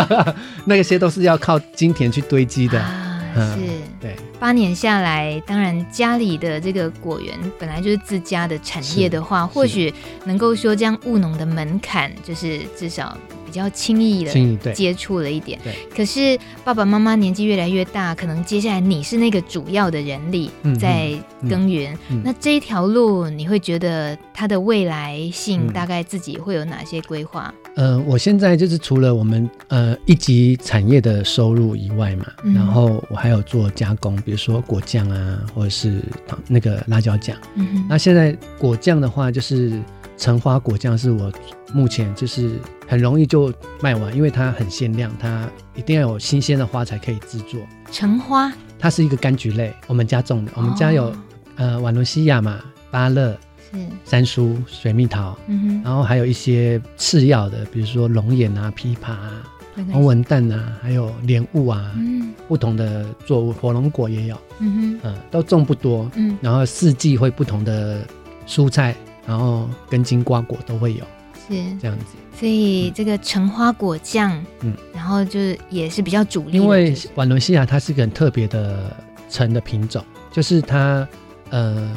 那些都是要靠金田去堆积的，啊、嗯，是，对，八年下来，当然家里的这个果园本来就是自家的产业的话，或许能够说这样务农的门槛就是至少。比较轻易的接触了一点，可是爸爸妈妈年纪越来越大，可能接下来你是那个主要的人力在耕耘。嗯嗯嗯、那这一条路，你会觉得它的未来性大概自己会有哪些规划？嗯、呃，我现在就是除了我们呃一级产业的收入以外嘛，嗯、然后我还有做加工，比如说果酱啊，或者是那个辣椒酱。嗯、那现在果酱的话，就是。橙花果酱是我目前就是很容易就卖完，因为它很限量，它一定要有新鲜的花才可以制作。橙花，它是一个柑橘类，我们家种的。我们家有、哦、呃瓦伦西亚嘛，芭乐，是山苏、水蜜桃，嗯哼，然后还有一些次要的，比如说龙眼啊、枇杷啊、红文蛋啊，还有莲雾啊，嗯，不同的作物，火龙果也有，嗯哼，嗯，都种不多，嗯，然后四季会不同的蔬菜。然后根茎瓜果都会有，是这样子。所以这个橙花果酱，嗯，然后就是也是比较主力。因为瓦伦西亚它是个很特别的橙的品种，就是它呃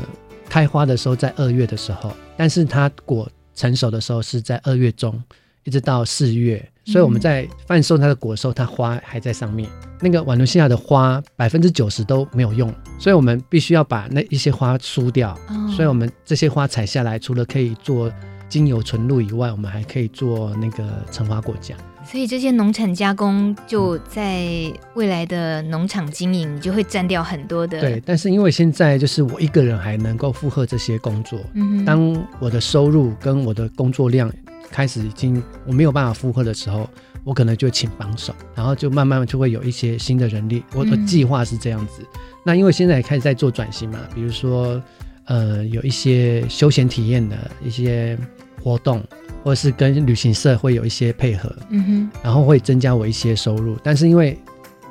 开花的时候在二月的时候，但是它果成熟的时候是在二月中。一直到四月，所以我们在贩售它的果的时候，它花还在上面。那个瓦伦西亚的花百分之九十都没有用，所以我们必须要把那一些花疏掉。哦、所以我们这些花采下来，除了可以做精油纯露以外，我们还可以做那个橙花果酱。所以这些农产加工就在未来的农场经营，你就会占掉很多的。对，但是因为现在就是我一个人还能够负荷这些工作，嗯哼，当我的收入跟我的工作量。开始已经我没有办法负荷的时候，我可能就请帮手，然后就慢慢就会有一些新的人力。我的计划是这样子。嗯、那因为现在也开始在做转型嘛，比如说呃有一些休闲体验的一些活动，或者是跟旅行社会有一些配合，嗯哼，然后会增加我一些收入。但是因为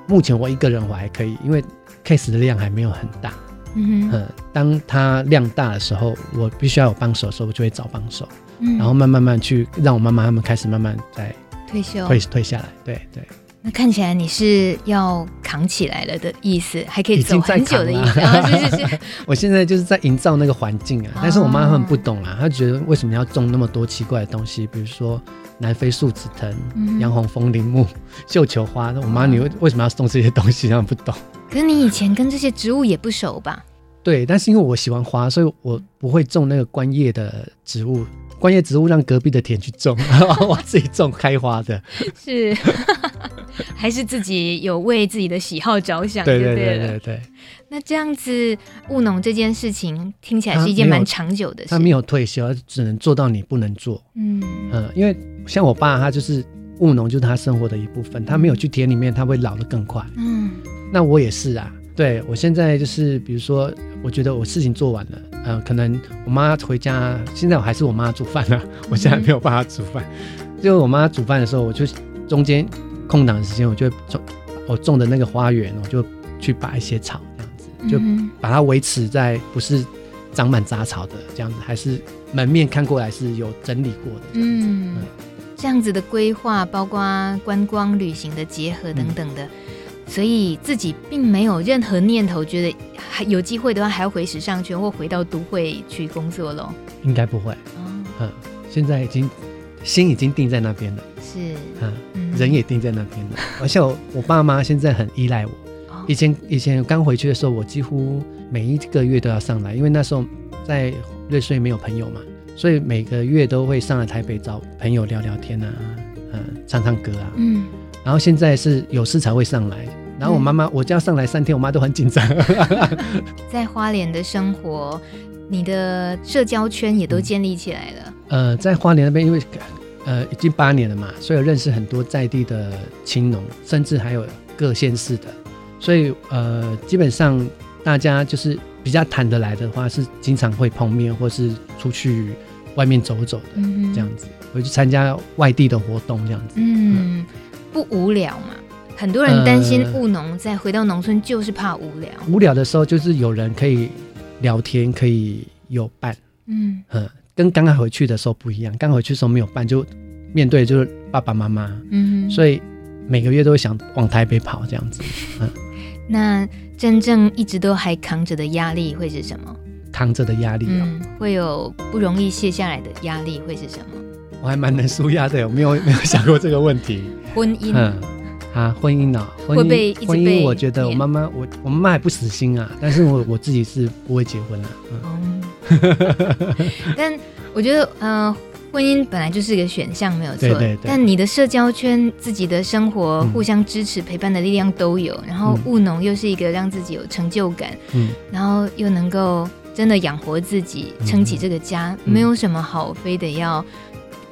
目前我一个人我还可以，因为 case 的量还没有很大，嗯哼，嗯，当它量大的时候，我必须要有帮手的时候，我就会找帮手。然后慢慢慢去让我妈妈他们开始慢慢在退休退退下来，对对。那看起来你是要扛起来了的意思，还可以走很久的意思 啊！是是是，我现在就是在营造那个环境啊，但是我妈他们不懂啊，她觉得为什么要种那么多奇怪的东西，比如说南非树脂藤、洋红风铃木、绣球花。那我妈你为为什么要种这些东西？她们不懂。可是你以前跟这些植物也不熟吧？对，但是因为我喜欢花，所以我不会种那个观叶的植物。观叶植物让隔壁的田去种，我自己种开花的，是 还是自己有为自己的喜好着想？对对对对对。那这样子务农这件事情听起来是一件蛮长久的事。他没有退休，只能做到你不能做。嗯嗯，因为像我爸，他就是务农，就是他生活的一部分。他没有去田里面，他会老得更快。嗯，那我也是啊。对，我现在就是，比如说，我觉得我事情做完了，呃，可能我妈回家，现在我还是我妈煮饭呢，我现在没有办法煮饭。嗯、就我妈煮饭的时候，我就中间空档的时间，我就种我种的那个花园，我就去拔一些草，这样子，就把它维持在不是长满杂草的这样子，还是门面看过来是有整理过的这样子。嗯，嗯这样子的规划，包括观光旅行的结合等等的。嗯所以自己并没有任何念头，觉得还有机会的话，还要回时尚圈或回到都会去工作喽？应该不会。哦、嗯，现在已经心已经定在那边了。是，嗯，嗯人也定在那边了。而且我我爸妈现在很依赖我。哦、以前以前刚回去的时候，我几乎每一个月都要上来，因为那时候在瑞穗没有朋友嘛，所以每个月都会上来台北找朋友聊聊天啊，嗯，唱唱歌啊。嗯。然后现在是有事才会上来。然后我妈妈，我家上来三天，我妈都很紧张。在花莲的生活，你的社交圈也都建立起来了。呃，在花莲那边，因为呃已经八年了嘛，所以有认识很多在地的青农，甚至还有各县市的，所以呃基本上大家就是比较谈得来的话，是经常会碰面，或是出去外面走走的，嗯、这样子，会去参加外地的活动，这样子。嗯，嗯不无聊嘛？很多人担心务农，再回到农村就是怕无聊。无聊的时候，就是有人可以聊天，可以有伴。嗯嗯，跟刚刚回去的时候不一样，刚回去的时候没有伴，就面对就是爸爸妈妈。嗯，所以每个月都会想往台北跑这样子。嗯，那真正一直都还扛着的压力会是什么？扛着的压力、哦，嗯，会有不容易卸下来的压力会是什么？我还蛮能舒压的，我没有没有想过这个问题。婚姻。嗯啊，婚姻呢？婚姻，婚姻，我觉得我妈妈，我我妈妈还不死心啊，但是我我自己是不会结婚了。嗯，但我觉得，呃，婚姻本来就是一个选项，没有错。对对对。但你的社交圈、自己的生活、互相支持、陪伴的力量都有，然后务农又是一个让自己有成就感，嗯，然后又能够真的养活自己、撑起这个家，没有什么好非得要。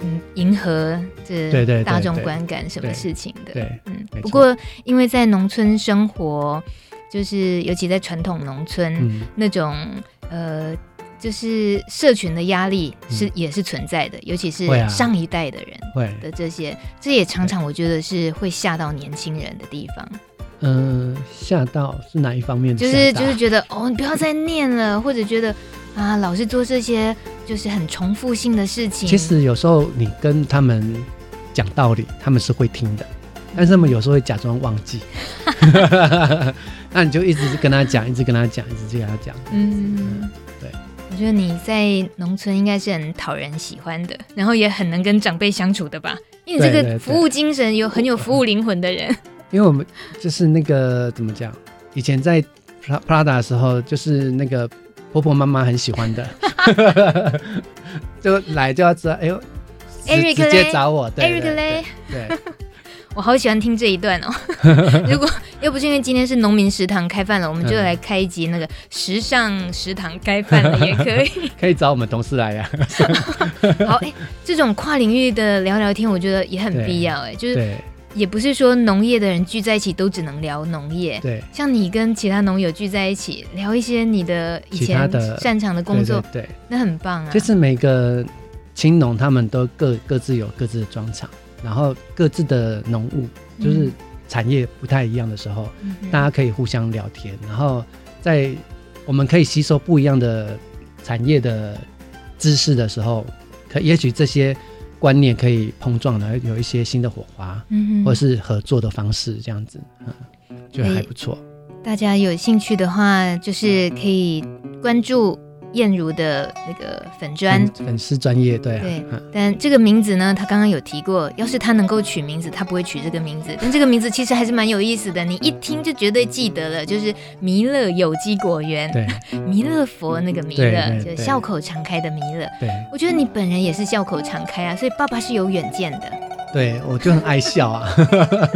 嗯，迎合这大众观感，什么事情的？对，嗯。不过，因为在农村生活，就是尤其在传统农村，嗯、那种呃，就是社群的压力是、嗯、也是存在的，尤其是上一代的人的这些，这也常常我觉得是会吓到年轻人的地方。嗯，吓到是哪一方面？就是就是觉得哦，你不要再念了，或者觉得啊，老是做这些。就是很重复性的事情。其实有时候你跟他们讲道理，他们是会听的，但是他们有时候会假装忘记。那你就一直跟他讲，一直跟他讲，一直跟他讲。嗯，嗯，对。我觉得你在农村应该是很讨人喜欢的，然后也很能跟长辈相处的吧？因为你这个服务精神有很有服务灵魂的人。因为我们就是那个怎么讲？以前在 Prada 的时候，就是那个。婆婆妈妈很喜欢的，就来就要知道，哎呦，Eric 直接找我，对，Eric 嘞，对，我好喜欢听这一段哦。如果又不是因为今天是农民食堂开饭了，我们就来开一集那个时尚食堂开饭了也可以，可以找我们同事来呀。好，哎，这种跨领域的聊聊天，我觉得也很必要，哎，就是。也不是说农业的人聚在一起都只能聊农业，对，像你跟其他农友聚在一起聊一些你的以前擅长的工作，对，对，对，那很棒啊。就是每个青农他们都各各自有各自的专长，然后各自的农务就是产业不太一样的时候，嗯、大家可以互相聊天，然后在我们可以吸收不一样的产业的知识的时候，可也许这些。观念可以碰撞的，有一些新的火花，嗯，或者是合作的方式，这样子，嗯，就还不错。大家有兴趣的话，就是可以关注。燕如的那个粉砖粉丝专业，对、啊、对，但这个名字呢，他刚刚有提过，要是他能够取名字，他不会取这个名字。但这个名字其实还是蛮有意思的，你一听就绝对记得了，就是弥勒有机果园，对，弥勒佛那个弥勒，就笑口常开的弥勒。对，我觉得你本人也是笑口常开啊，所以爸爸是有远见的。对，我就很爱笑啊。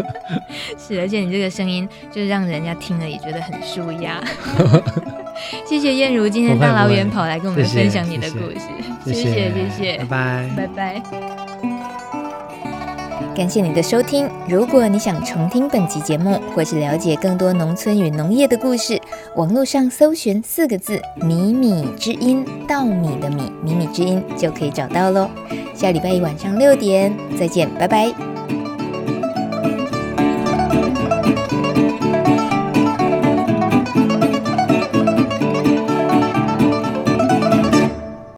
是，而且你这个声音，就是让人家听了也觉得很舒压。谢谢燕如今天大老远跑来跟我们分享你的故事，谢谢 谢谢，拜拜拜拜。感谢你的收听，如果你想重听本集节目，或是了解更多农村与农业的故事，网络上搜寻四个字“米米之音”，稻米的米，米米之音就可以找到喽。下礼拜一晚上六点再见，拜拜。